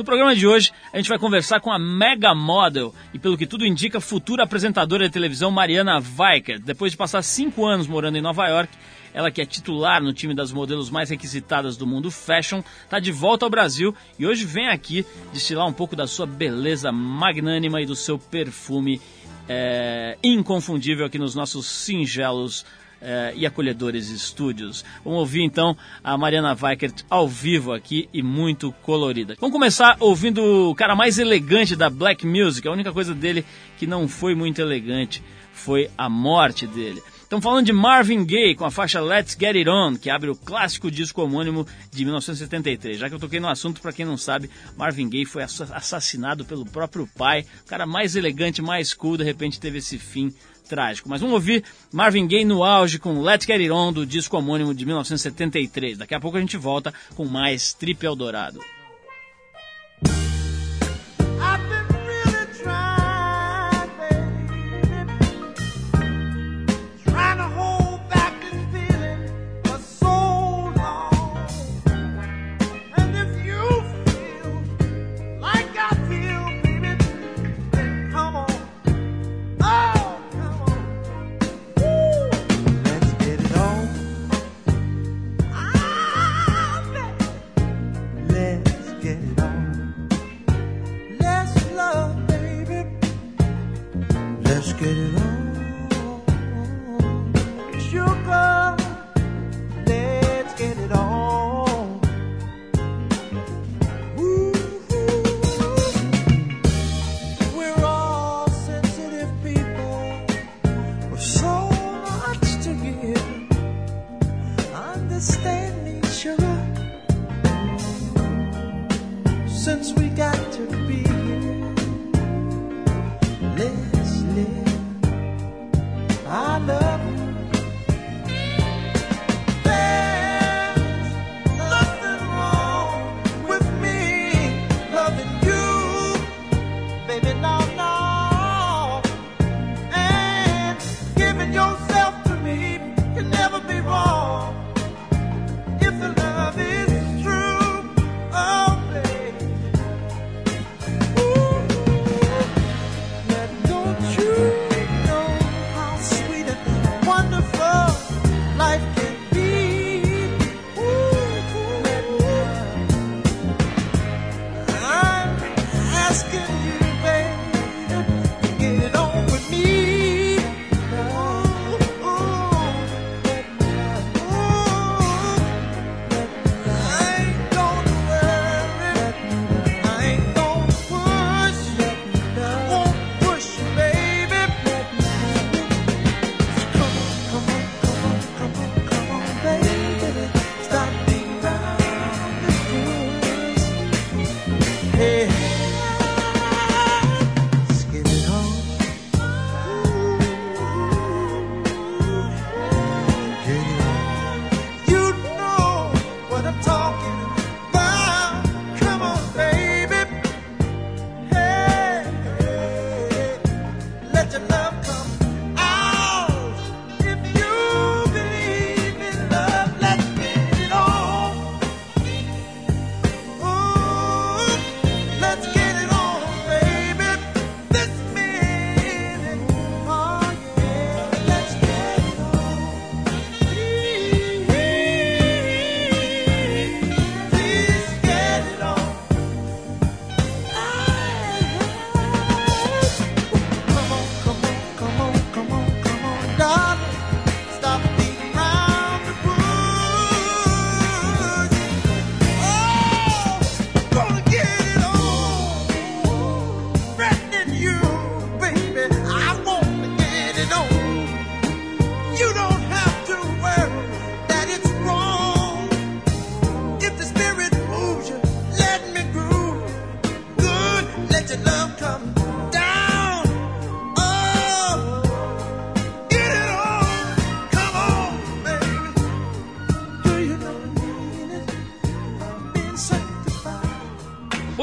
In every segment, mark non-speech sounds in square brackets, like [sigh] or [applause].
No programa de hoje, a gente vai conversar com a mega model e, pelo que tudo indica, futura apresentadora de televisão Mariana Weicker. Depois de passar cinco anos morando em Nova York, ela que é titular no time das modelos mais requisitadas do mundo fashion, está de volta ao Brasil e hoje vem aqui destilar um pouco da sua beleza magnânima e do seu perfume é, inconfundível aqui nos nossos singelos é, e acolhedores estúdios. Vamos ouvir então a Mariana Weikert ao vivo aqui e muito colorida. Vamos começar ouvindo o cara mais elegante da black music. A única coisa dele que não foi muito elegante foi a morte dele. Estamos falando de Marvin Gaye com a faixa Let's Get It On, que abre o clássico disco homônimo de 1973. Já que eu toquei no assunto, para quem não sabe, Marvin Gaye foi assassinado pelo próprio pai. O cara mais elegante, mais cool, de repente teve esse fim trágico. Mas vamos ouvir Marvin Gaye no auge com Let's Get It On do disco homônimo de 1973. Daqui a pouco a gente volta com mais Trip Eldorado.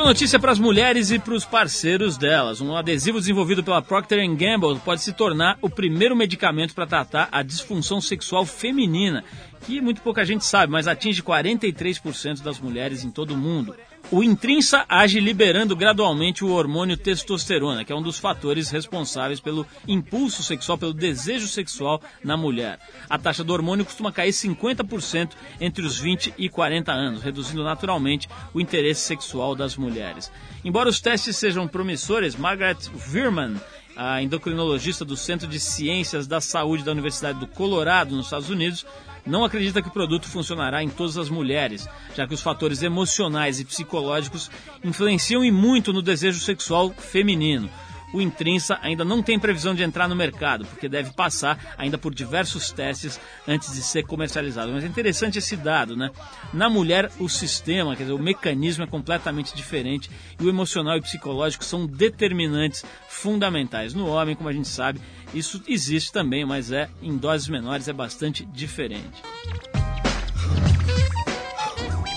Notícia para as mulheres e para os parceiros delas. Um adesivo desenvolvido pela Procter Gamble pode se tornar o primeiro medicamento para tratar a disfunção sexual feminina. que muito pouca gente sabe, mas atinge 43% das mulheres em todo o mundo. O intrinsa age liberando gradualmente o hormônio testosterona, que é um dos fatores responsáveis pelo impulso sexual, pelo desejo sexual na mulher. A taxa do hormônio costuma cair 50% entre os 20 e 40 anos, reduzindo naturalmente o interesse sexual das mulheres. Embora os testes sejam promissores, Margaret Virman a endocrinologista do Centro de Ciências da Saúde da Universidade do Colorado, nos Estados Unidos, não acredita que o produto funcionará em todas as mulheres, já que os fatores emocionais e psicológicos influenciam e muito no desejo sexual feminino o Intrinsa ainda não tem previsão de entrar no mercado, porque deve passar ainda por diversos testes antes de ser comercializado. Mas é interessante esse dado, né? Na mulher, o sistema, quer dizer, o mecanismo é completamente diferente e o emocional e psicológico são determinantes fundamentais. No homem, como a gente sabe, isso existe também, mas é em doses menores, é bastante diferente.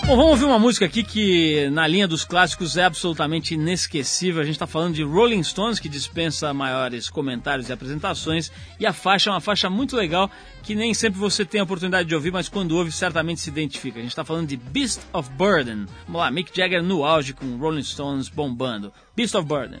Bom, vamos ouvir uma música aqui que, na linha dos clássicos, é absolutamente inesquecível. A gente está falando de Rolling Stones, que dispensa maiores comentários e apresentações. E a faixa é uma faixa muito legal, que nem sempre você tem a oportunidade de ouvir, mas quando ouve, certamente se identifica. A gente está falando de Beast of Burden. Vamos lá, Mick Jagger no auge com Rolling Stones bombando. Beast of Burden.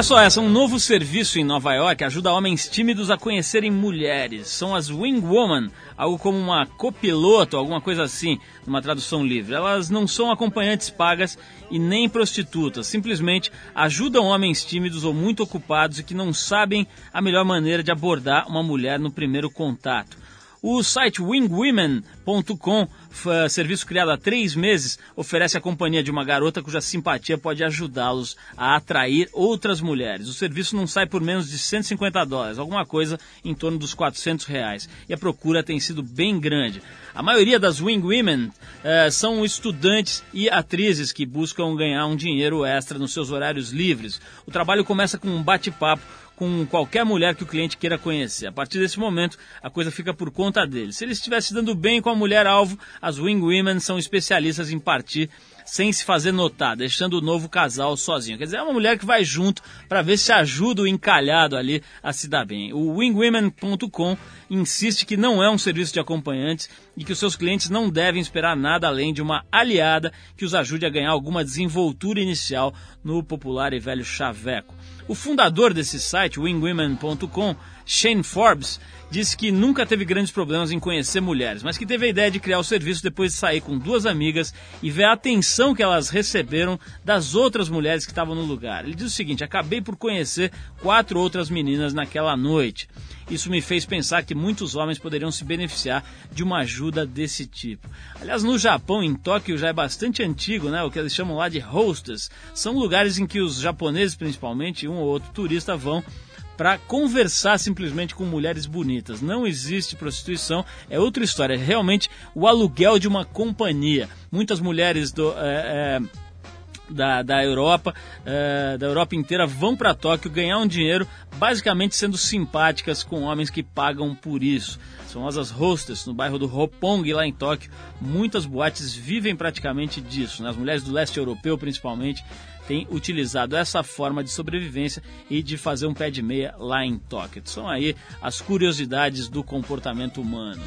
Olha só, essa um novo serviço em Nova York ajuda homens tímidos a conhecerem mulheres. São as Wing Woman, algo como uma copiloto, alguma coisa assim, numa tradução livre. Elas não são acompanhantes pagas e nem prostitutas, simplesmente ajudam homens tímidos ou muito ocupados e que não sabem a melhor maneira de abordar uma mulher no primeiro contato. O site wingwomen.com, serviço criado há três meses, oferece a companhia de uma garota cuja simpatia pode ajudá-los a atrair outras mulheres. O serviço não sai por menos de 150 dólares, alguma coisa em torno dos 400 reais. E a procura tem sido bem grande. A maioria das Wing Women eh, são estudantes e atrizes que buscam ganhar um dinheiro extra nos seus horários livres. O trabalho começa com um bate-papo com qualquer mulher que o cliente queira conhecer. A partir desse momento, a coisa fica por conta dele. Se ele estivesse dando bem com a mulher alvo, as Wing Women são especialistas em partir sem se fazer notar, deixando o novo casal sozinho. Quer dizer, é uma mulher que vai junto para ver se ajuda o encalhado ali a se dar bem. O wingwomen.com insiste que não é um serviço de acompanhantes e que os seus clientes não devem esperar nada além de uma aliada que os ajude a ganhar alguma desenvoltura inicial no popular e velho chaveco. O fundador desse site, wingwomen.com, Shane Forbes, disse que nunca teve grandes problemas em conhecer mulheres, mas que teve a ideia de criar o serviço depois de sair com duas amigas e ver a atenção que elas receberam das outras mulheres que estavam no lugar. Ele diz o seguinte: acabei por conhecer quatro outras meninas naquela noite. Isso me fez pensar que muitos homens poderiam se beneficiar de uma ajuda desse tipo. Aliás, no Japão, em Tóquio, já é bastante antigo, né? O que eles chamam lá de hostels. São lugares em que os japoneses, principalmente, um ou outro turista, vão para conversar simplesmente com mulheres bonitas. Não existe prostituição, é outra história. É realmente o aluguel de uma companhia. Muitas mulheres do. É, é, da, da Europa, é, da Europa inteira, vão para Tóquio ganhar um dinheiro, basicamente sendo simpáticas com homens que pagam por isso. São as hostess no bairro do Roppongi, lá em Tóquio. Muitas boates vivem praticamente disso. Né? As mulheres do leste europeu, principalmente, tem utilizado essa forma de sobrevivência e de fazer um pé de meia lá em Tóquio. São aí as curiosidades do comportamento humano.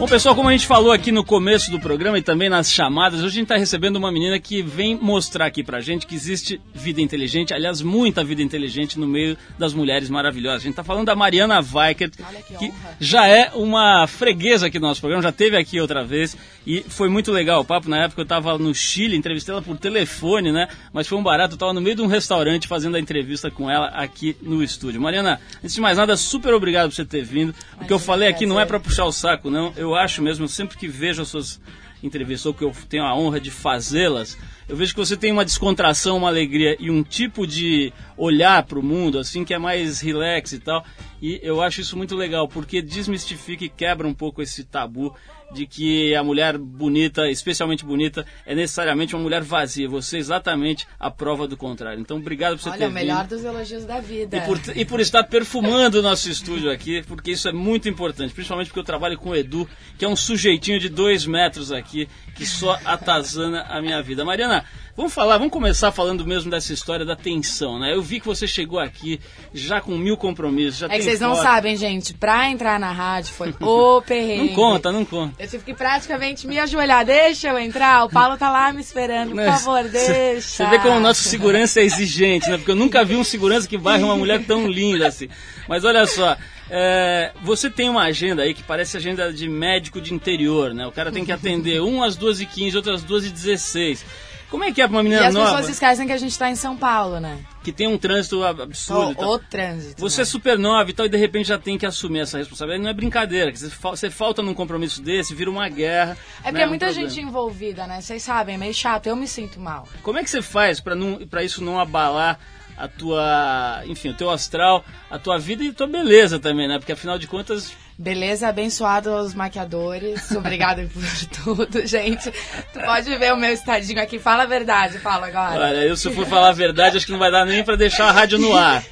Bom, pessoal, como a gente falou aqui no começo do programa e também nas chamadas, hoje a gente está recebendo uma menina que vem mostrar aqui pra gente que existe vida inteligente, aliás, muita vida inteligente no meio das mulheres maravilhosas. A gente está falando da Mariana Weikert, que, que já é uma freguesa aqui no nosso programa, já teve aqui outra vez e foi muito legal o papo. Na época eu estava no Chile, entrevistei ela por telefone, né? Mas foi um barato, eu estava no meio de um restaurante fazendo a entrevista com ela aqui no estúdio. Mariana, antes de mais nada, super obrigado por você ter vindo. O que eu falei aqui não é para puxar o saco, não. Eu eu acho mesmo, sempre que vejo as suas entrevistas, ou que eu tenho a honra de fazê-las, eu vejo que você tem uma descontração, uma alegria e um tipo de olhar para o mundo, assim, que é mais relax e tal. E eu acho isso muito legal, porque desmistifica e quebra um pouco esse tabu de que a mulher bonita, especialmente bonita, é necessariamente uma mulher vazia. Você é exatamente a prova do contrário. Então, obrigado por você Olha, ter vindo. Olha, o melhor dos elogios da vida. E por, e por estar perfumando o nosso estúdio aqui, porque isso é muito importante. Principalmente porque eu trabalho com o Edu, que é um sujeitinho de dois metros aqui, que só atazana a minha vida. Mariana, Vamos falar, vamos começar falando mesmo dessa história da tensão, né? Eu vi que você chegou aqui já com mil compromissos. Já é que vocês foto. não sabem, gente, pra entrar na rádio foi o [laughs] perrengue. Não conta, não conta. Eu tive que praticamente me ajoelhar. Deixa eu entrar, o Paulo tá lá me esperando, por favor, deixa. Você vê como o nosso segurança é exigente, né? Porque eu nunca vi um segurança que barre uma mulher tão linda assim. Mas olha só, é, você tem uma agenda aí que parece agenda de médico de interior, né? O cara tem que atender um às 2h15, outro às 2h16. Como é que é pra uma menina nova? E as nova? pessoas esquecem que a gente tá em São Paulo, né? Que tem um trânsito absurdo. O, o trânsito. Você né? é super nova e tal, e de repente já tem que assumir essa responsabilidade. Não é brincadeira. Você falta num compromisso desse, vira uma guerra. É porque é um muita problema. gente envolvida, né? Vocês sabem, é meio chato. Eu me sinto mal. Como é que você faz pra isso não abalar a tua, enfim, o teu astral, a tua vida e a tua beleza também, né? Porque afinal de contas Beleza, abençoado aos maquiadores. Obrigada por tudo, [laughs] gente. Tu pode ver o meu estadinho aqui. Fala a verdade, fala agora. Olha, eu se for falar a verdade, acho que não vai dar nem para deixar a rádio no ar.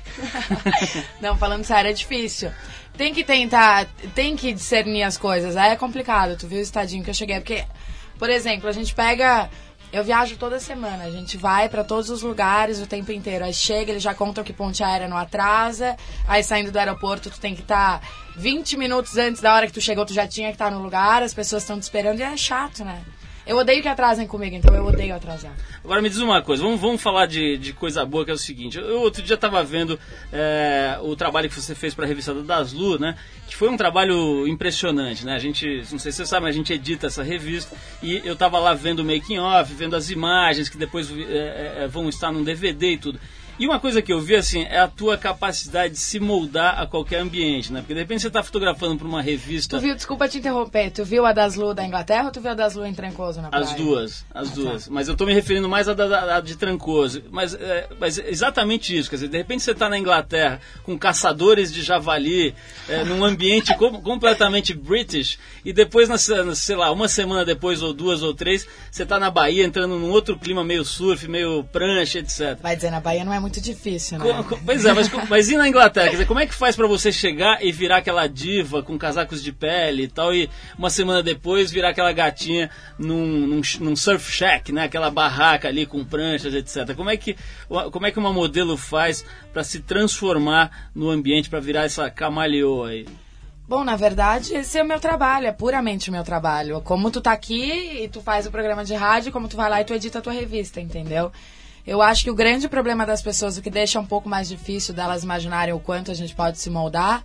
[laughs] não, falando sério, é difícil. Tem que tentar, tem que discernir as coisas. Aí é complicado. Tu viu o estadinho que eu cheguei. Porque, por exemplo, a gente pega eu viajo toda semana, a gente vai para todos os lugares o tempo inteiro. Aí chega, eles já contam que ponte aérea não atrasa. Aí saindo do aeroporto, tu tem que estar tá 20 minutos antes da hora que tu chegou, tu já tinha que estar tá no lugar, as pessoas estão te esperando e é chato, né? Eu odeio que atrasem comigo, então eu odeio atrasar. Agora me diz uma coisa, vamos, vamos falar de, de coisa boa, que é o seguinte. Eu outro dia estava vendo é, o trabalho que você fez para a revista da Daslu, né? Que foi um trabalho impressionante, né? A gente, não sei se você sabe, mas a gente edita essa revista e eu estava lá vendo o making off, vendo as imagens que depois é, é, vão estar num DVD e tudo. E uma coisa que eu vi, assim, é a tua capacidade de se moldar a qualquer ambiente, né? Porque de repente você está fotografando para uma revista... Tu viu, desculpa te interromper, tu viu a Daslu da Inglaterra ou tu viu a Daslu em Trancoso na praia? As duas, as ah, duas. Tá. Mas eu estou me referindo mais à da, da, de Trancoso. Mas, é, mas exatamente isso, quer dizer, de repente você está na Inglaterra com caçadores de javali, é, num ambiente com, [laughs] completamente british, e depois, na, sei lá, uma semana depois, ou duas ou três, você está na Bahia entrando num outro clima meio surf, meio prancha, etc. Vai dizer, na Bahia não é muito muito difícil, né? pois é, mas, mas e na Inglaterra? Dizer, como é que faz para você chegar e virar aquela diva com casacos de pele e tal, e uma semana depois virar aquela gatinha num, num, num surf shack, né? Aquela barraca ali com pranchas, etc. Como é que, como é que uma modelo faz para se transformar no ambiente, para virar essa camaleoa aí? Bom, na verdade, esse é o meu trabalho, é puramente o meu trabalho. Como tu tá aqui e tu faz o programa de rádio, como tu vai lá e tu edita a tua revista, entendeu? Eu acho que o grande problema das pessoas, o que deixa um pouco mais difícil delas imaginarem o quanto a gente pode se moldar,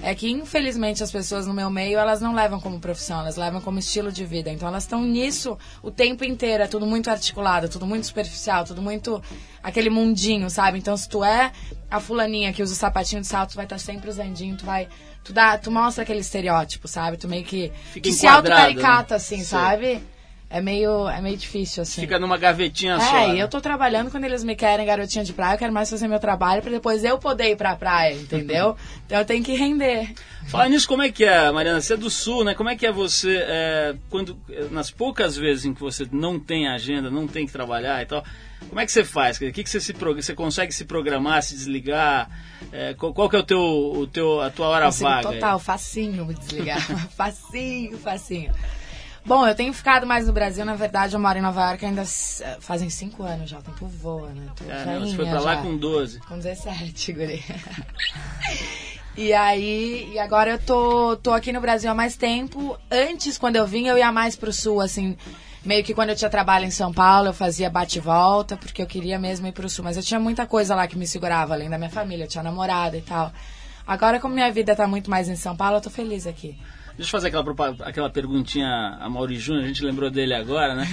é que infelizmente as pessoas no meu meio elas não levam como profissão, elas levam como estilo de vida. Então elas estão nisso o tempo inteiro, é tudo muito articulado, tudo muito superficial, tudo muito aquele mundinho, sabe? Então se tu é a fulaninha que usa o sapatinho de salto, tu vai estar sempre usandinho, tu vai tu dá, tu mostra aquele estereótipo, sabe? Tu meio que Fica tu se auto-caricata né? assim, Sim. sabe? É meio, é meio difícil, assim. Fica numa gavetinha é, só. É, né? eu tô trabalhando quando eles me querem garotinha de praia, eu quero mais fazer meu trabalho para depois eu poder ir pra praia, entendeu? [laughs] então eu tenho que render. Fala nisso, como é que é, Mariana? Você é do Sul, né? Como é que é você, é, quando, nas poucas vezes em que você não tem agenda, não tem que trabalhar e tal, como é que você faz? O que, que você, se, você consegue se programar, se desligar? É, qual, qual, que é o teu, o teu, a tua hora Consigo vaga? Total, aí? facinho me desligar. [laughs] facinho, facinho. Bom, eu tenho ficado mais no Brasil, na verdade, eu moro em Nova York ainda fazem cinco anos já, o tempo voa, né? Tô é, você foi pra lá já. com 12. Com 17, guri. [laughs] e aí, e agora eu tô, tô aqui no Brasil há mais tempo. Antes, quando eu vim, eu ia mais pro sul, assim, meio que quando eu tinha trabalho em São Paulo, eu fazia bate-volta, porque eu queria mesmo ir pro sul. Mas eu tinha muita coisa lá que me segurava, além da minha família, eu tinha namorada e tal. Agora, como minha vida tá muito mais em São Paulo, eu tô feliz aqui. Deixa eu fazer aquela, aquela perguntinha a Mauri Júnior, a gente lembrou dele agora, né?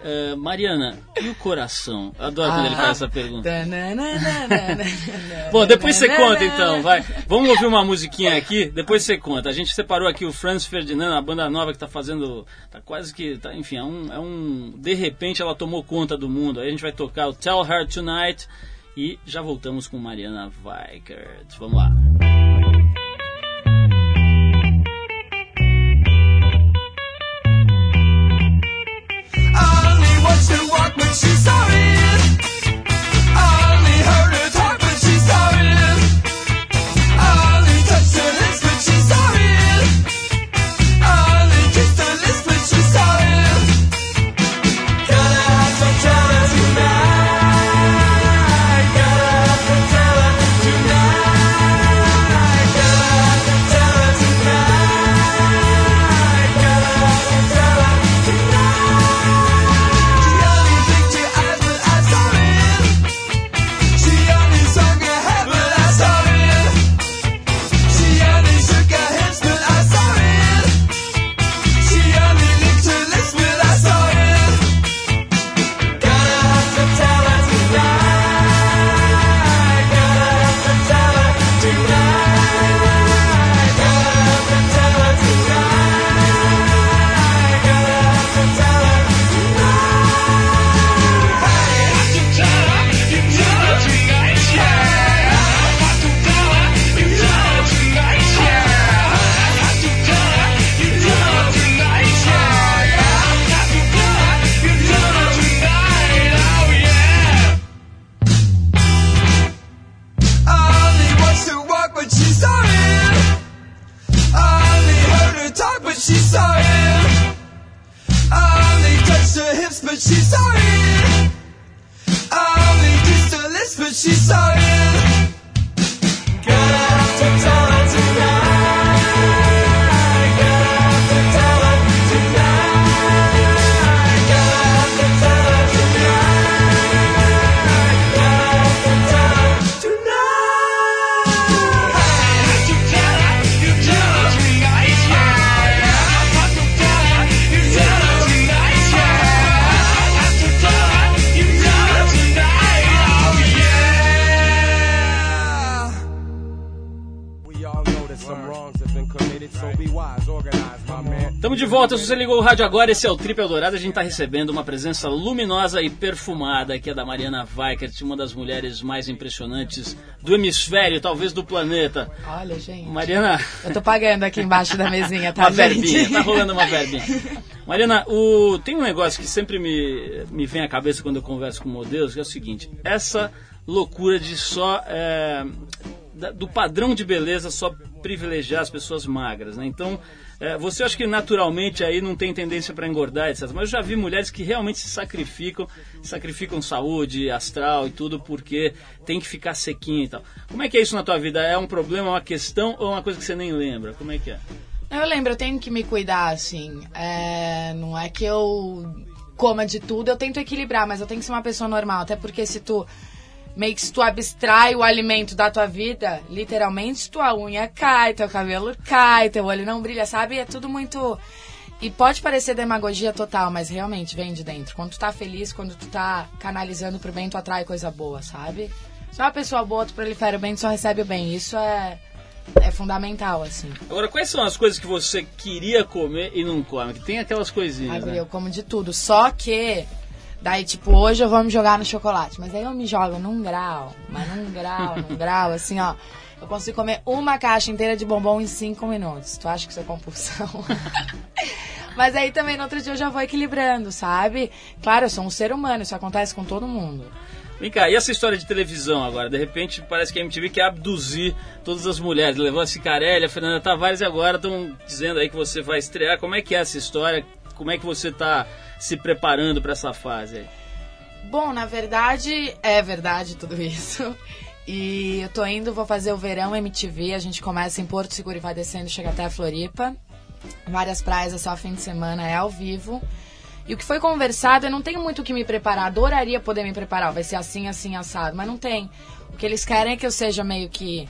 Uh, [laughs] Mariana, e o coração? Eu adoro ah, quando ele faz essa pergunta. Bom, depois você conta então, vai. Vamos ouvir uma musiquinha aqui, depois você conta. A gente separou aqui o Franz Ferdinand, a banda nova que tá fazendo. Tá quase que. Tá, enfim, é um, é um. De repente ela tomou conta do mundo. Aí a gente vai tocar o Tell Her Tonight e já voltamos com Mariana Weikert. Vamos lá. To walk, but she's sorry. Volta, se você ligou o rádio agora, esse é o Triple Dourado. A gente está recebendo uma presença luminosa e perfumada, que é da Mariana Weikert, uma das mulheres mais impressionantes do hemisfério, talvez do planeta. Olha, gente. Mariana. Eu tô pagando aqui embaixo da mesinha, tá? uma verbinha, tá rolando uma verbinha. Mariana, o... tem um negócio que sempre me, me vem à cabeça quando eu converso com modelos, que é o seguinte: essa loucura de só. É, do padrão de beleza só privilegiar as pessoas magras, né? Então é, você acha que naturalmente aí não tem tendência para engordar, etc. Mas eu já vi mulheres que realmente se sacrificam, sacrificam saúde, astral e tudo, porque tem que ficar sequinha e tal. Como é que é isso na tua vida? É um problema, uma questão ou uma coisa que você nem lembra? Como é que é? Eu lembro, eu tenho que me cuidar, assim. É, não é que eu coma de tudo, eu tento equilibrar, mas eu tenho que ser uma pessoa normal. Até porque se tu meio que se tu abstrai o alimento da tua vida, literalmente tua unha cai, teu cabelo cai, teu olho não brilha, sabe? É tudo muito. E pode parecer demagogia total, mas realmente vem de dentro. Quando tu tá feliz, quando tu tá canalizando pro bem, tu atrai coisa boa, sabe? Se é uma pessoa boa, tu prolifera o bem, tu só recebe o bem. Isso é, é fundamental, assim. Agora, quais são as coisas que você queria comer e não come? Que tem aquelas coisinhas, Ai, né? eu como de tudo. Só que Daí, tipo, hoje eu vou me jogar no chocolate. Mas aí eu me jogo num grau, mas num grau, num [laughs] grau, assim, ó. Eu consigo comer uma caixa inteira de bombom em cinco minutos. Tu acha que isso é compulsão? [laughs] mas aí também no outro dia eu já vou equilibrando, sabe? Claro, eu sou um ser humano, isso acontece com todo mundo. Vem cá, e essa história de televisão agora? De repente parece que a MTV quer abduzir todas as mulheres. Levou a Cicarelli, a Fernanda Tavares e agora estão dizendo aí que você vai estrear. Como é que é essa história? Como é que você está se preparando para essa fase? Bom, na verdade, é verdade tudo [laughs] isso. E eu tô indo, vou fazer o verão MTV. A gente começa em Porto Seguro e vai descendo, chega até a Floripa. Várias praias, é só fim de semana, é ao vivo. E o que foi conversado, eu não tenho muito o que me preparar. Adoraria poder me preparar. Vai ser assim, assim, assado. Mas não tem. O que eles querem é que eu seja meio que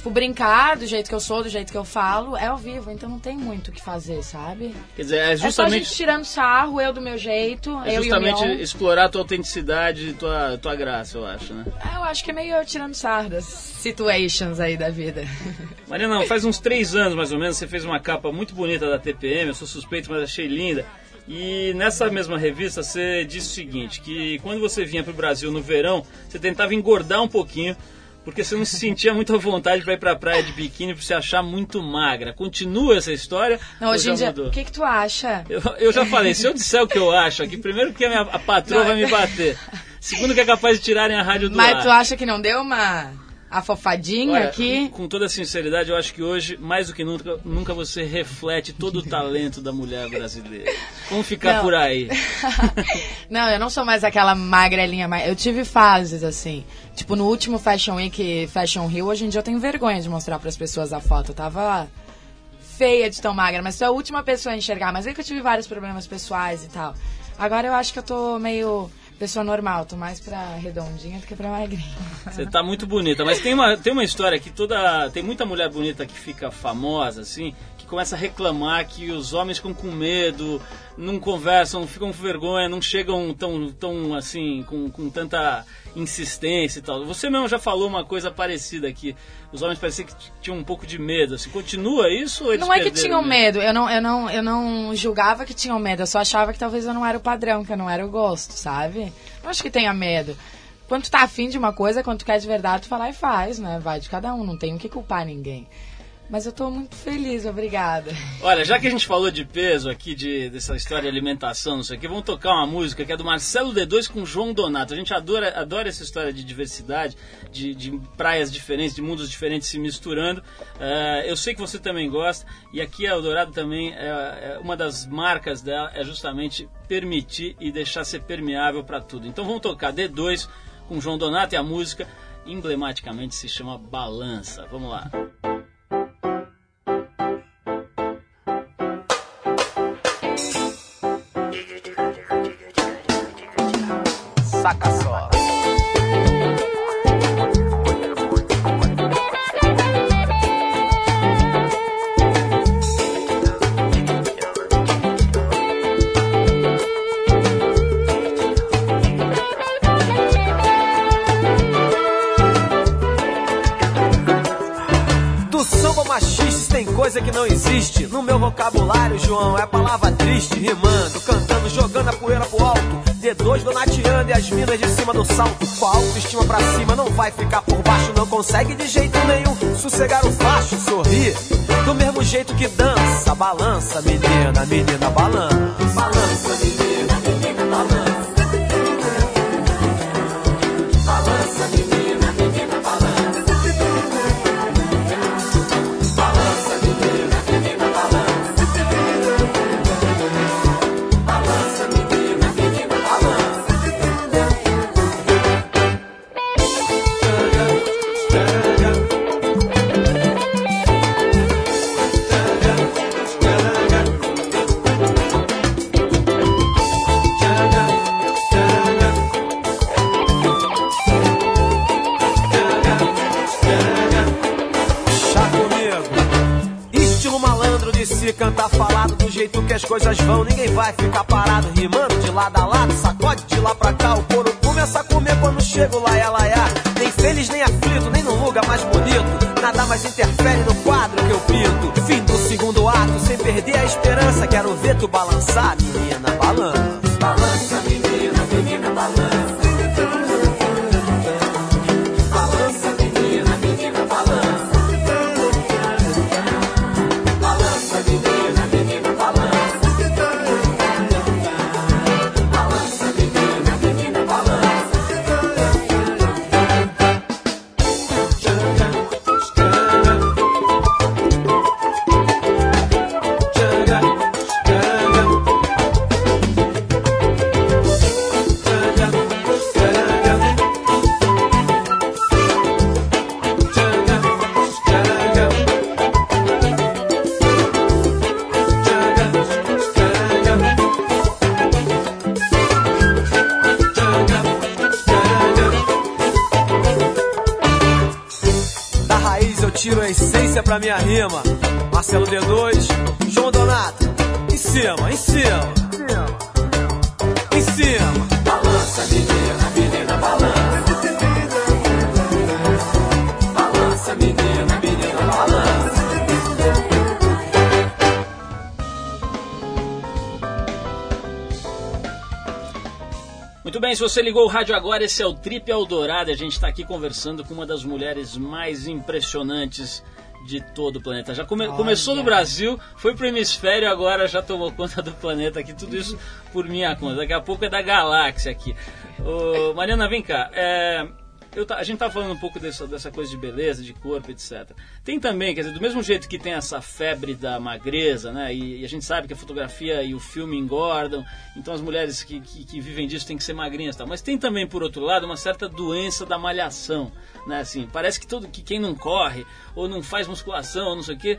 tipo, brincar do jeito que eu sou, do jeito que eu falo, é ao vivo, então não tem muito o que fazer, sabe? Quer dizer, é justamente. É só a gente tirando sarro, eu do meu jeito, é eu justamente explorar a tua autenticidade, tua, tua graça, eu acho, né? É, eu acho que é meio eu tirando sarro das situations aí da vida. [laughs] Mariana, faz uns três anos mais ou menos, você fez uma capa muito bonita da TPM, eu sou suspeito, mas achei linda. E nessa mesma revista você disse o seguinte, que quando você vinha para o Brasil no verão, você tentava engordar um pouquinho porque você não se sentia muito à vontade para ir para a praia de biquíni por se achar muito magra. Continua essa história? Não, hoje em dia, o que, que tu acha? Eu, eu, já falei, se eu disser o que eu acho aqui, primeiro que a, minha, a patroa não, vai me bater. Segundo que é capaz de tirarem a rádio do Mas ar. tu acha que não deu uma afofadinha Olha, aqui. Com, toda sinceridade, eu acho que hoje, mais do que nunca, nunca você reflete todo o talento da mulher brasileira. Vamos ficar não. por aí. [laughs] não, eu não sou mais aquela magrelinha. Eu tive fases assim. Tipo, no último Fashion Week, Fashion Rio, hoje em dia eu tenho vergonha de mostrar para as pessoas a foto. Eu tava feia de tão magra, mas é a última pessoa a enxergar. Mas é que eu tive vários problemas pessoais e tal. Agora eu acho que eu tô meio pessoa normal, tô mais pra redondinha do que pra magrinha. Você tá muito bonita, mas tem uma, tem uma história que toda. Tem muita mulher bonita que fica famosa, assim, começa a reclamar que os homens ficam com medo, não conversam, ficam com vergonha, não chegam tão, tão assim, com, com tanta insistência e tal. Você mesmo já falou uma coisa parecida aqui. Os homens pareciam que tinham um pouco de medo. Assim, continua isso ou eles Não é que tinham medo. Eu não, eu, não, eu não julgava que tinham medo. Eu só achava que talvez eu não era o padrão, que eu não era o gosto, sabe? Não acho que tenha medo. Quando tu tá afim de uma coisa, quando tu quer de verdade, tu vai lá e faz, né? Vai de cada um, não tem o que culpar ninguém. Mas eu tô muito feliz, obrigada. Olha, já que a gente falou de peso aqui, de, dessa história de alimentação, não sei o que, vamos tocar uma música que é do Marcelo D2 com João Donato. A gente adora, adora essa história de diversidade, de, de praias diferentes, de mundos diferentes se misturando. Uh, eu sei que você também gosta, e aqui a Eldorado também, é, é, uma das marcas dela é justamente permitir e deixar ser permeável para tudo. Então vamos tocar D2 com João Donato e a música emblematicamente se chama Balança. Vamos lá. saca coisa que não existe. No meu vocabulário, João, é palavra triste. Rimando, cantando, jogando a poeira pro alto. D2 donateando e as minas de cima do salto. Com a autoestima pra cima, não vai ficar por baixo. Não consegue de jeito nenhum sossegar o facho, sorrir. Do mesmo jeito que dança, balança, menina, menina, balança. Balança, menina, menina. Balança, vão. Ninguém vai ficar parado rimando de lado a lado. Sacode de lá pra cá. O couro começa a comer quando chego lá e ela Nem feliz, nem aflito, nem no lugar mais bonito. Nada mais interfere no quadro que eu pinto. Fim do segundo ato, sem perder a esperança. Quero ver tu balançar, menina, balança. Pra minha rima. Marcelo D2, João Donato. Em cima, em cima. Em cima. Balança, menina, menina, balança. Balança, menina, menina, balança. Muito bem, se você ligou o rádio agora, esse é o Trip Eldorado a gente está aqui conversando com uma das mulheres mais impressionantes de todo o planeta. Já come- começou no Brasil, foi pro hemisfério, agora já tomou conta do planeta aqui, tudo isso por minha conta. Daqui a pouco é da galáxia aqui. Ô, Mariana, vem cá. é, eu a gente tá falando um pouco dessa, dessa coisa de beleza, de corpo, etc. Tem também, quer dizer, do mesmo jeito que tem essa febre da magreza, né? E, e a gente sabe que a fotografia e o filme engordam, então as mulheres que, que, que vivem disso têm que ser magrinhas e tal. Mas tem também, por outro lado, uma certa doença da malhação, né? Assim, parece que, todo, que quem não corre, ou não faz musculação, ou não sei o quê,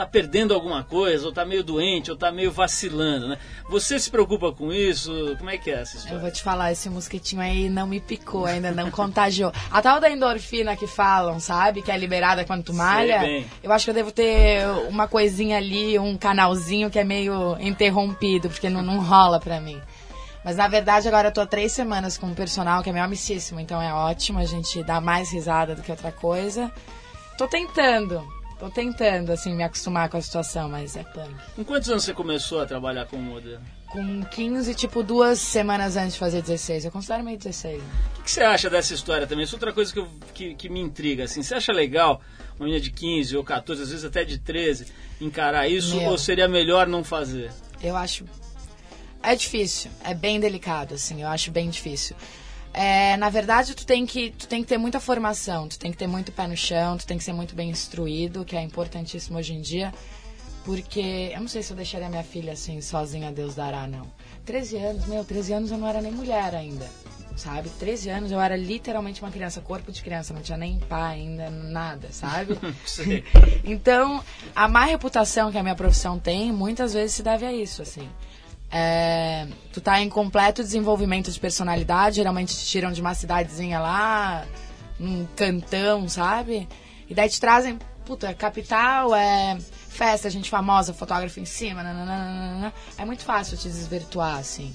tá perdendo alguma coisa, ou tá meio doente, ou tá meio vacilando, né? Você se preocupa com isso? Como é que é essa história? Eu vou te falar, esse mosquitinho aí não me picou, ainda não contagiou. A tal da endorfina que falam, sabe? Que é liberada quando tu malha. Eu acho que eu devo ter uma coisinha ali, um canalzinho que é meio interrompido, porque não, não rola pra mim. Mas na verdade agora eu tô há três semanas com um personal que é meu amicíssimo, então é ótimo, a gente dá mais risada do que outra coisa. Tô tentando, tô tentando, assim, me acostumar com a situação, mas é punk. Com quantos anos você começou a trabalhar como modelo? Com 15, tipo, duas semanas antes de fazer 16. Eu considero meio 16. O que, que você acha dessa história também? Isso é outra coisa que, eu- que, que me intriga. Assim, você acha legal uma menina de 15 ou 14, às vezes até de 13, encarar isso? Meu. Ou seria melhor não fazer? Eu acho. É difícil, é bem delicado, assim, eu acho bem difícil. É, na verdade, tu tem, que, tu tem que ter muita formação, tu tem que ter muito pé no chão, tu tem que ser muito bem instruído, que é importantíssimo hoje em dia. Porque eu não sei se eu deixaria minha filha assim, sozinha, Deus dará, não. 13 anos, meu, 13 anos eu não era nem mulher ainda, sabe? 13 anos eu era literalmente uma criança, corpo de criança, não tinha nem pai ainda, nada, sabe? [laughs] Então, a má reputação que a minha profissão tem, muitas vezes se deve a isso, assim. É, tu tá em completo desenvolvimento de personalidade, geralmente te tiram de uma cidadezinha lá, um cantão, sabe? E daí te trazem, puta, capital, é festa, gente famosa, fotógrafo em cima, nananana. é muito fácil te desvirtuar, assim.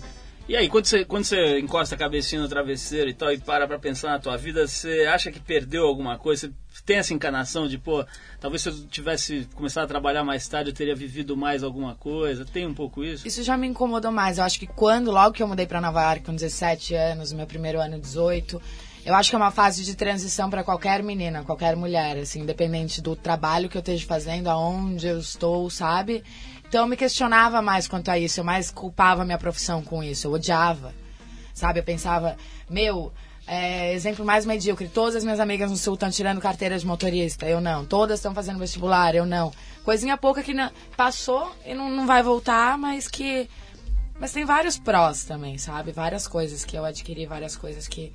E aí, quando você, quando você encosta a cabecinha no travesseiro e tal e para pra pensar na tua vida, você acha que perdeu alguma coisa? Você tem essa encanação de, pô, talvez se eu tivesse começado a trabalhar mais tarde eu teria vivido mais alguma coisa? Tem um pouco isso? Isso já me incomodou mais. Eu acho que quando, logo que eu mudei pra Nova York com 17 anos, meu primeiro ano 18, eu acho que é uma fase de transição para qualquer menina, qualquer mulher, assim, independente do trabalho que eu esteja fazendo, aonde eu estou, sabe? Então eu me questionava mais quanto a isso, eu mais culpava minha profissão com isso, eu odiava. Sabe, eu pensava, meu, é, exemplo mais medíocre, todas as minhas amigas no sul estão tirando carteira de motorista, eu não. Todas estão fazendo vestibular, eu não. Coisinha pouca que não, passou e não, não vai voltar, mas que. Mas tem vários prós também, sabe? Várias coisas que eu adquiri, várias coisas que,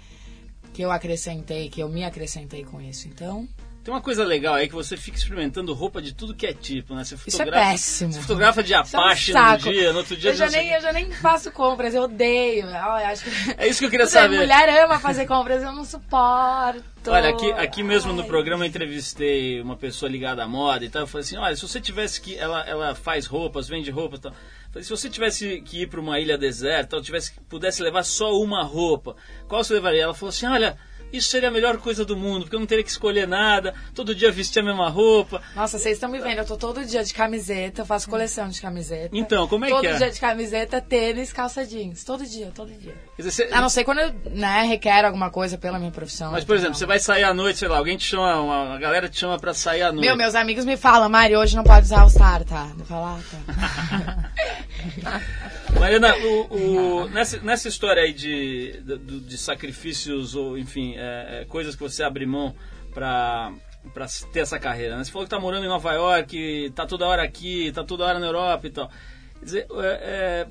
que eu acrescentei, que eu me acrescentei com isso. Então, Tem uma coisa legal aí que você fica experimentando roupa de tudo que é tipo, né? Você Isso é fotografa, péssimo. Você fotografa de Isso é um Apache no dia, no outro dia eu, já nem, eu já nem faço compras, eu odeio. Que... É isso que eu queria saber. Mulher ama fazer compras, eu não suporto. Olha, aqui, aqui mesmo no Ai. programa eu entrevistei uma pessoa ligada à moda e tal. Eu falei assim: olha, se você tivesse que. Ela, ela faz roupas, vende roupas e tal. Falei, se você tivesse que ir para uma ilha deserta, ou tivesse, pudesse levar só uma roupa, qual você levaria? Ela falou assim: olha, isso seria a melhor coisa do mundo, porque eu não teria que escolher nada, todo dia vestir a mesma roupa. Nossa, vocês estão me vendo, eu tô todo dia de camiseta, eu faço coleção de camiseta. Então, como é todo que é? dia de camiseta, tênis, calça jeans. Todo dia, todo dia. Dizer, você- A não ser quando eu né, requer alguma coisa pela minha profissão. mas, por exemplo, Não. você vai sair à noite, sei lá, alguém te chama, uma, galera te chama pra sair à noite. Meu, meus amigos me falam, Mari, hoje não pode usar o Star, tá? Falo, ah, tá. [laughs] Mariana, o- o- nessa, nessa história aí de, de, de sacrifícios ou, enfim, é, é, coisas que você abre mão pra, pra ter essa carreira, né? Você falou que tá morando em Nova York, tá toda hora aqui, tá toda hora na Europa e tal. Quer dizer, é, é,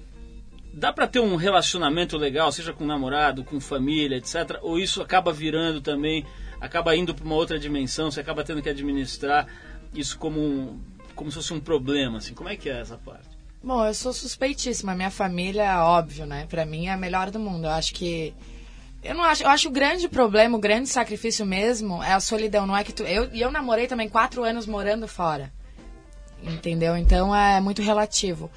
dá pra ter um relacionamento legal, seja com namorado, com família, etc. Ou isso acaba virando também, acaba indo pra uma outra dimensão, você acaba tendo que administrar isso como, um, como se fosse um problema, assim. Como é que é essa parte? Bom, eu sou suspeitíssima. Minha família, óbvio, né? Pra mim é a melhor do mundo. Eu acho que. Eu não acho. Eu acho o grande problema, o grande sacrifício mesmo é a solidão. Não é que tu. Eu, e eu namorei também quatro anos morando fora. Entendeu? Então é muito relativo.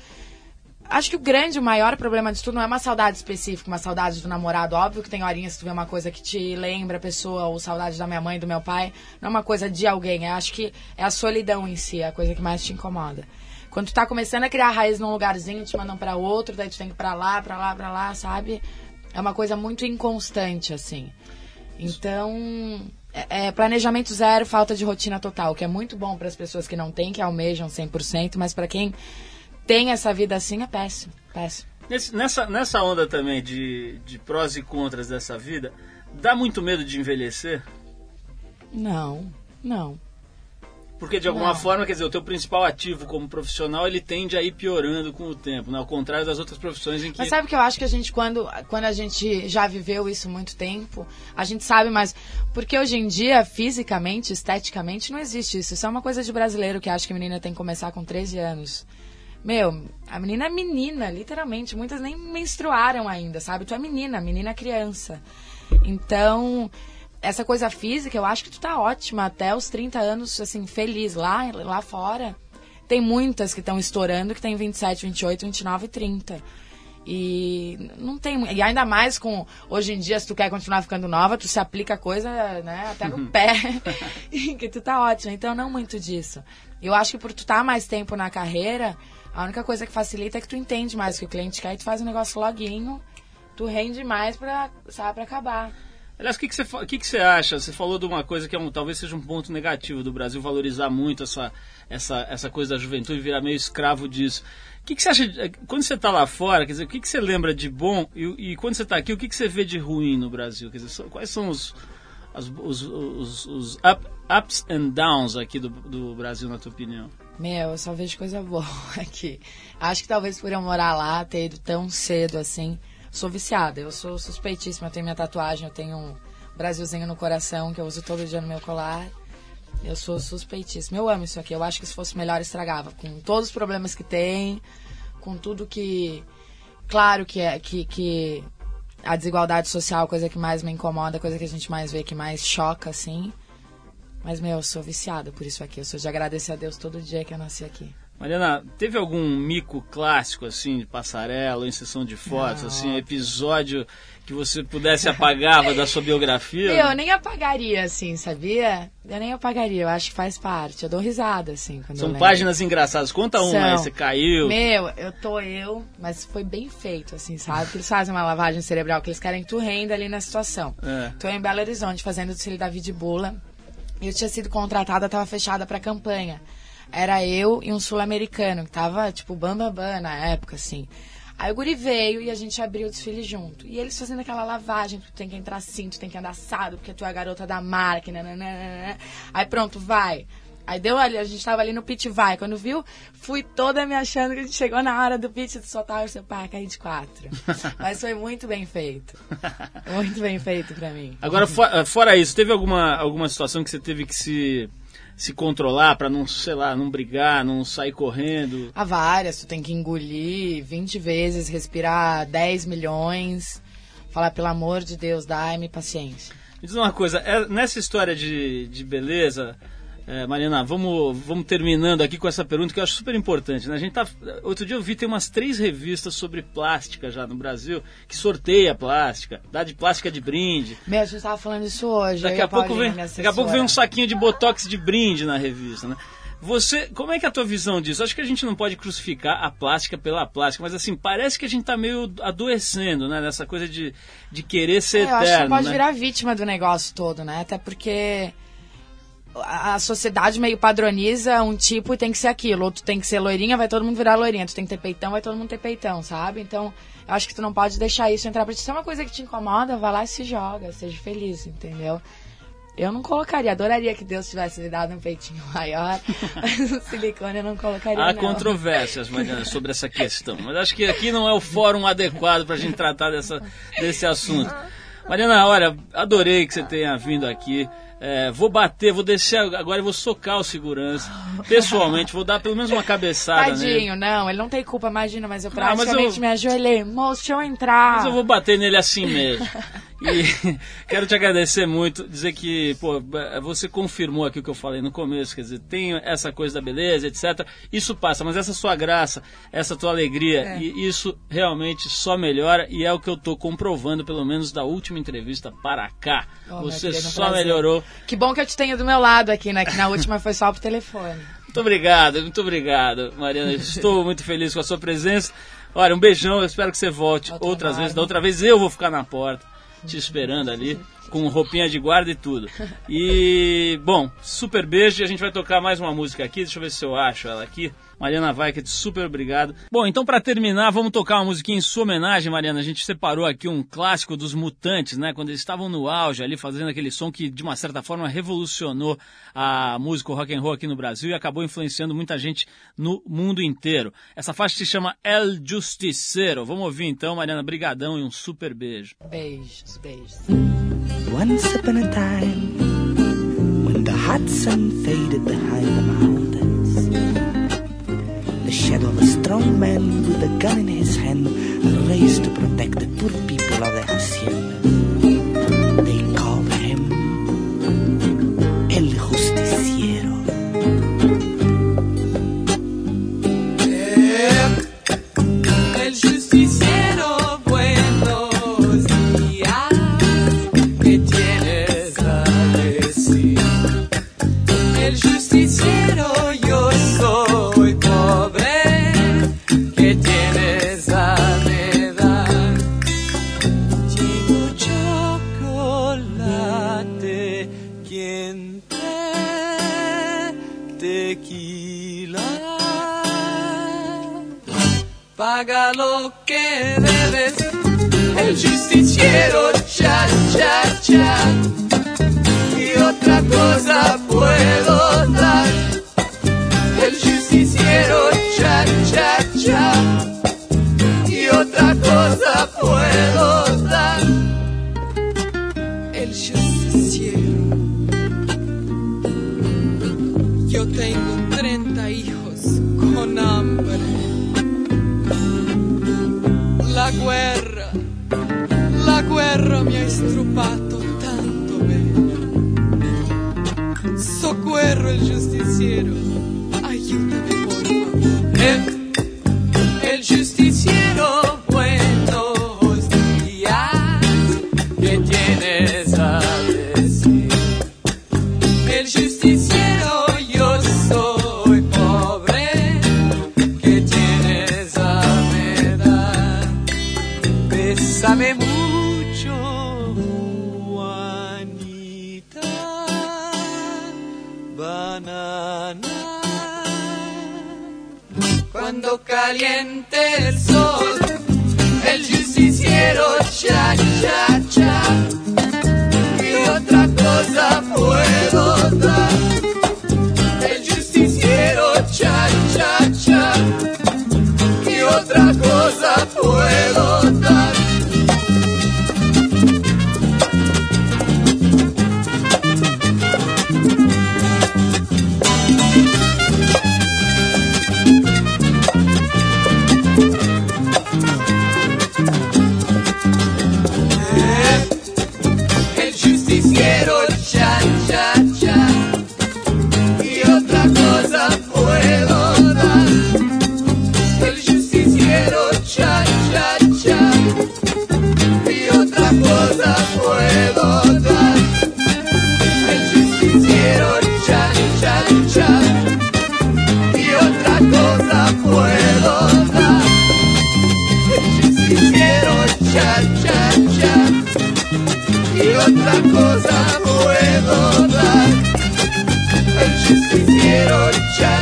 Acho que o grande, o maior problema disso tudo não é uma saudade específica, uma saudade do namorado. Óbvio que tem horinhas que tu vê uma coisa que te lembra a pessoa, ou saudade da minha mãe, do meu pai. Não é uma coisa de alguém. Eu acho que é a solidão em si, a coisa que mais te incomoda. Quando tu tá começando a criar raiz num lugarzinho, te mandam pra outro, daí tu tem que ir pra lá, pra lá, pra lá, sabe? É uma coisa muito inconstante, assim. Então, é, é planejamento zero, falta de rotina total, que é muito bom para as pessoas que não têm, que almejam 100%, mas para quem tem essa vida assim é péssimo, péssimo. Nesse- nessa, nessa onda também de, de prós e contras dessa vida, dá muito medo de envelhecer? Não, não. Porque de alguma Não. forma, quer dizer, o teu principal ativo como profissional, ele tende a ir piorando com o tempo, né? Ao contrário das outras profissões em que... Mas sabe que eu acho que a gente, quando, quando a gente já viveu isso muito tempo, a gente sabe mais. Porque hoje em dia, fisicamente, esteticamente, não existe isso. Isso é uma coisa de brasileiro que acha que a menina tem que começar com 13 anos. Meu, a menina é menina, literalmente. Muitas nem menstruaram ainda, sabe? Tu é menina, menina é criança. Então, essa coisa física, eu acho que tu tá ótima até os 30 anos, assim, feliz lá, lá fora. Tem muitas que estão estourando que tem 27, 28, 29 e 30. E não tem. E ainda mais com. Hoje em dia, se tu quer continuar ficando nova, tu se aplica a coisa, né, até no pé. [laughs] que tu tá ótima. Então, não muito disso. Eu acho que por tu tá mais tempo na carreira, a única coisa que facilita é que tu entende mais o que o cliente quer e tu faz o negócio loguinho. Tu rende mais pra, sabe, pra acabar. Aliás, o que, que, você, que, que você acha? Você falou de uma coisa que é um, talvez seja um ponto negativo do Brasil, valorizar muito essa, essa, essa coisa da juventude, virar meio escravo disso. O que, que você acha, quando você está lá fora, quer dizer, o que, que você lembra de bom e, e quando você está aqui, o que, que você vê de ruim no Brasil? Quer dizer, quais são os, as- os, os, os up- ups and downs aqui do, do Brasil, na tua opinião? Meu, eu só vejo coisa boa [laughs] aqui. Acho que talvez por eu morar lá, ter ido tão cedo assim. Sou viciada, eu sou suspeitíssima. Eu tenho minha tatuagem, eu tenho um Brasilzinho no coração que eu uso todo dia no meu colar. Eu sou suspeitíssima. Eu amo isso aqui. Eu acho que se fosse melhor, estragava. Com todos os problemas que tem, com tudo que. Claro que é que, que a desigualdade social, coisa que mais me incomoda, coisa que a gente mais vê, que mais choca, assim. Mas, meu, eu sou viciada por isso aqui. Eu sou de agradecer a Deus todo dia que eu nasci aqui. Mariana, teve algum mico clássico, assim, de passarela em sessão de fotos, Não. assim, episódio que você pudesse apagava da sua biografia? Eu nem apagaria, assim, sabia? Eu nem apagaria, eu acho que faz parte. Eu dou risada, assim, quando São páginas engraçadas. Conta uma aí, você caiu. Meu, eu tô eu, mas foi bem feito, assim, sabe? Porque eles fazem uma lavagem cerebral que eles querem que tu renda ali na situação. É. Tô em Belo Horizonte fazendo o desfile da Vidibula. Eu tinha sido contratada, tava fechada pra campanha. Era eu e um sul-americano, que tava, tipo, bam, bam, bam na época, assim. Aí o guri veio e a gente abriu o desfile junto. E eles fazendo aquela lavagem, tu tem que entrar assim, tu tem que andar assado, porque tu é a garota da marca, nananana. Aí pronto, vai. Aí deu ali, a gente tava ali no pit vai. Quando viu, fui toda me achando que a gente chegou na hora do pit de soltar o seu pá, caí de quatro. [laughs] Mas foi muito bem feito. Muito bem feito pra mim. Agora, fo- eh, fora isso, teve alguma, alguma situação que você teve que se, se controlar pra não, sei lá, não brigar, não sair correndo? Há várias, tu tem que engolir 20 vezes, respirar 10 milhões, falar pelo amor de Deus, dai-me paciência. Me diz uma coisa, é- nessa história de, de beleza, é, Mariana, vamos, vamos terminando aqui com essa pergunta que eu acho super importante. Né? A gente tá, outro dia eu vi tem umas três revistas sobre plástica já no Brasil que sorteia plástica, dá de plástica de brinde. Meu, a gente tava falando isso hoje. Daqui a, pouco vem, daqui a pouco vem um saquinho de botox de brinde na revista, né? Você, como é que é a tua visão disso? Acho que a gente não pode crucificar a plástica pela plástica, mas assim, parece que a gente tá meio adoecendo, né? Nessa coisa de, de querer ser É, eu acho que eterno, pode né? virar vítima do negócio todo, né? Até porque a sociedade meio padroniza um tipo e tem que ser aquilo. Ou tu tem que ser loirinha, vai todo mundo virar loirinha. Tu tem que ter peitão, vai todo mundo ter peitão, sabe? Então, eu acho que tu não pode deixar isso entrar pra ti. Se é uma coisa que te incomoda, vai lá e se joga, seja feliz, entendeu? Eu não colocaria, adoraria que Deus tivesse me dado um peitinho [laughs] maior, mas o silicone eu não colocaria. Há não. controvérsias, Mariana, sobre essa questão. Mas acho que aqui não é o fórum adequado para a gente tratar dessa, desse assunto. Mariana, olha, adorei que você tenha vindo aqui. É, vou bater, vou descer agora e vou socar o segurança. [laughs] Pessoalmente, vou dar pelo menos uma cabeçada nele. Tadinho, não, ele não tem culpa, imagina, mas eu Ah, mas praticamente eu- me ajoelhei. Moço, deixa eu entrar. Mas eu vou bater nele assim mesmo. [laughs] E [laughs] quero te agradecer muito, dizer que pô, você confirmou aqui o que eu falei no começo, quer dizer, tem essa coisa da beleza, etc. Isso passa, mas essa sua graça, essa tua alegria, É. e isso realmente só melhora e é o que eu tô comprovando, pelo menos da última entrevista para cá. Oh, você um só prazer. melhorou. Que bom que eu te tenho do meu lado aqui, né? Que na última foi só pro telefone. Muito obrigado, muito obrigado, Mariana. Estou muito feliz com a sua presença. Olha, um beijão, eu espero que você volte Outra outras vezes. Da outra vez eu vou ficar na porta, te esperando ali, com roupinha de guarda e tudo. E, bom, super beijo e a gente vai tocar mais uma música aqui. Deixa eu ver se eu acho ela aqui. Mariana Vaikert, super obrigado. Bom, então para terminar, vamos tocar uma musiquinha em sua homenagem, Mariana. A gente separou aqui um clássico dos Mutantes, né? Quando eles estavam no auge ali, fazendo aquele som que de uma certa forma revolucionou a música rock and roll aqui no Brasil e acabou influenciando muita gente no mundo inteiro. Essa faixa se chama El Justiceiro. Vamos ouvir então, Mariana, brigadão e um super beijo. Beijos, beijos. Once upon a time, when the hot sun faded behind the mountains, the shadow of a strong man with a gun in his hand raised to protect the poor people of the hacienda. They called him El Justiciero. get up. Cha cha cha y otra cosa puedo dar. Justiciero cha cha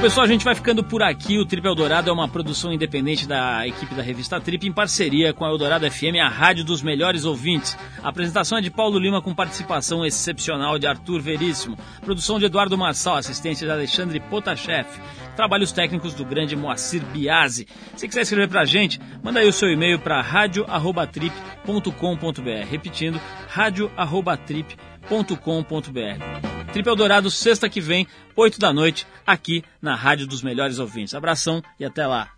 Pessoal, a gente vai ficando por aqui. O Trip Eldorado é uma produção independente da equipe da revista Trip, em parceria com a Eldorado FM, a rádio dos melhores ouvintes. A apresentação é de Paulo Lima, com participação excepcional de Arthur Veríssimo. Produção de Eduardo Marçal, assistência de Alexandre Potashev. Trabalhos técnicos do grande Moacir Biasi. Se quiser escrever pra gente, manda aí o seu e-mail para radio@trip.com.br. Repetindo, radio@trip.com.br. Trip Eldorado, sexta que vem, 8 da noite, aqui na Rádio dos Melhores Ouvintes. Abração e até lá.